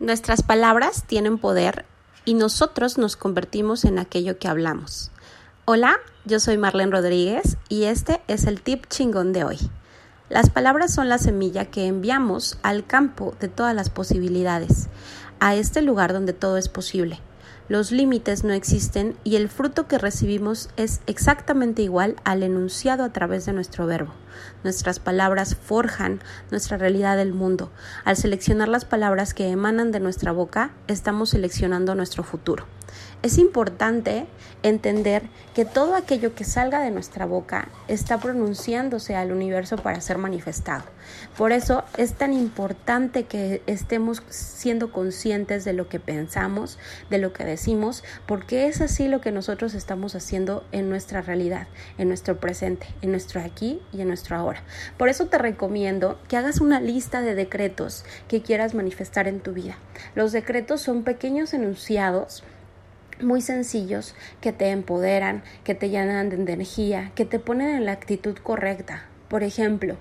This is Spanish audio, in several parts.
Nuestras palabras tienen poder y nosotros nos convertimos en aquello que hablamos. Hola, yo soy Marlene Rodríguez y este es el tip chingón de hoy. Las palabras son la semilla que enviamos al campo de todas las posibilidades, a este lugar donde todo es posible. Los límites no existen y el fruto que recibimos es exactamente igual al enunciado a través de nuestro verbo. Nuestras palabras forjan nuestra realidad del mundo. Al seleccionar las palabras que emanan de nuestra boca, estamos seleccionando nuestro futuro. Es importante entender que todo aquello que salga de nuestra boca está pronunciándose al universo para ser manifestado. Por eso es tan importante que estemos siendo conscientes de lo que pensamos, de lo que decimos, porque es así lo que nosotros estamos haciendo en nuestra realidad, en nuestro presente, en nuestro aquí y en nuestro ahora. Por eso te recomiendo que hagas una lista de decretos que quieras manifestar en tu vida. Los decretos son pequeños enunciados muy sencillos que te empoderan, que te llenan de energía, que te ponen en la actitud correcta. Por ejemplo,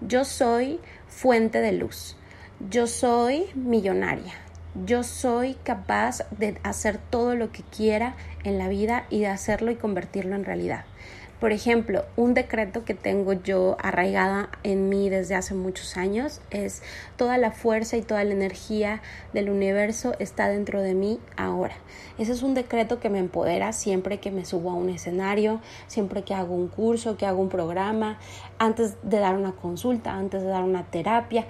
yo soy fuente de luz, yo soy millonaria, yo soy capaz de hacer todo lo que quiera en la vida y de hacerlo y convertirlo en realidad. Por ejemplo, un decreto que tengo yo arraigada en mí desde hace muchos años es toda la fuerza y toda la energía del universo está dentro de mí ahora. Ese es un decreto que me empodera siempre que me subo a un escenario, siempre que hago un curso, que hago un programa, antes de dar una consulta, antes de dar una terapia,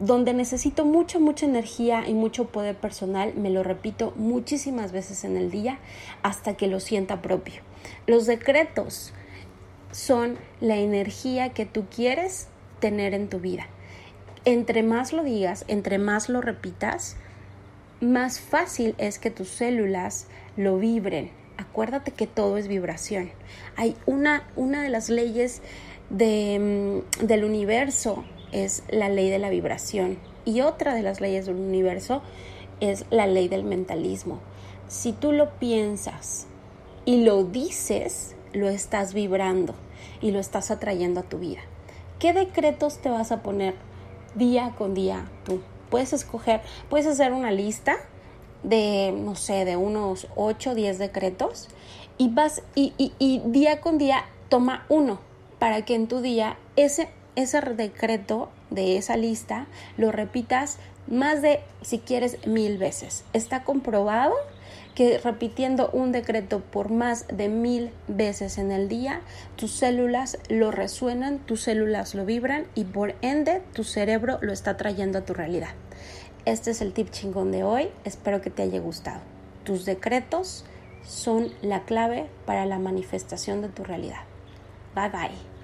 donde necesito mucha, mucha energía y mucho poder personal, me lo repito muchísimas veces en el día hasta que lo sienta propio. Los decretos son la energía que tú quieres tener en tu vida. Entre más lo digas, entre más lo repitas, más fácil es que tus células lo vibren. Acuérdate que todo es vibración. Hay una, una de las leyes de, mm, del universo es la ley de la vibración y otra de las leyes del universo es la ley del mentalismo. Si tú lo piensas y lo dices, lo estás vibrando y lo estás atrayendo a tu vida. ¿Qué decretos te vas a poner día con día tú? Puedes escoger, puedes hacer una lista de, no sé, de unos 8 o 10 decretos y vas y, y, día con día toma uno para que en tu día ese, ese decreto de esa lista lo repitas más de, si quieres, mil veces. Está comprobado que repitiendo un decreto por más de mil veces en el día, tus células lo resuenan, tus células lo vibran y por ende tu cerebro lo está trayendo a tu realidad. Este es el tip chingón de hoy, espero que te haya gustado. Tus decretos son la clave para la manifestación de tu realidad. Bye bye.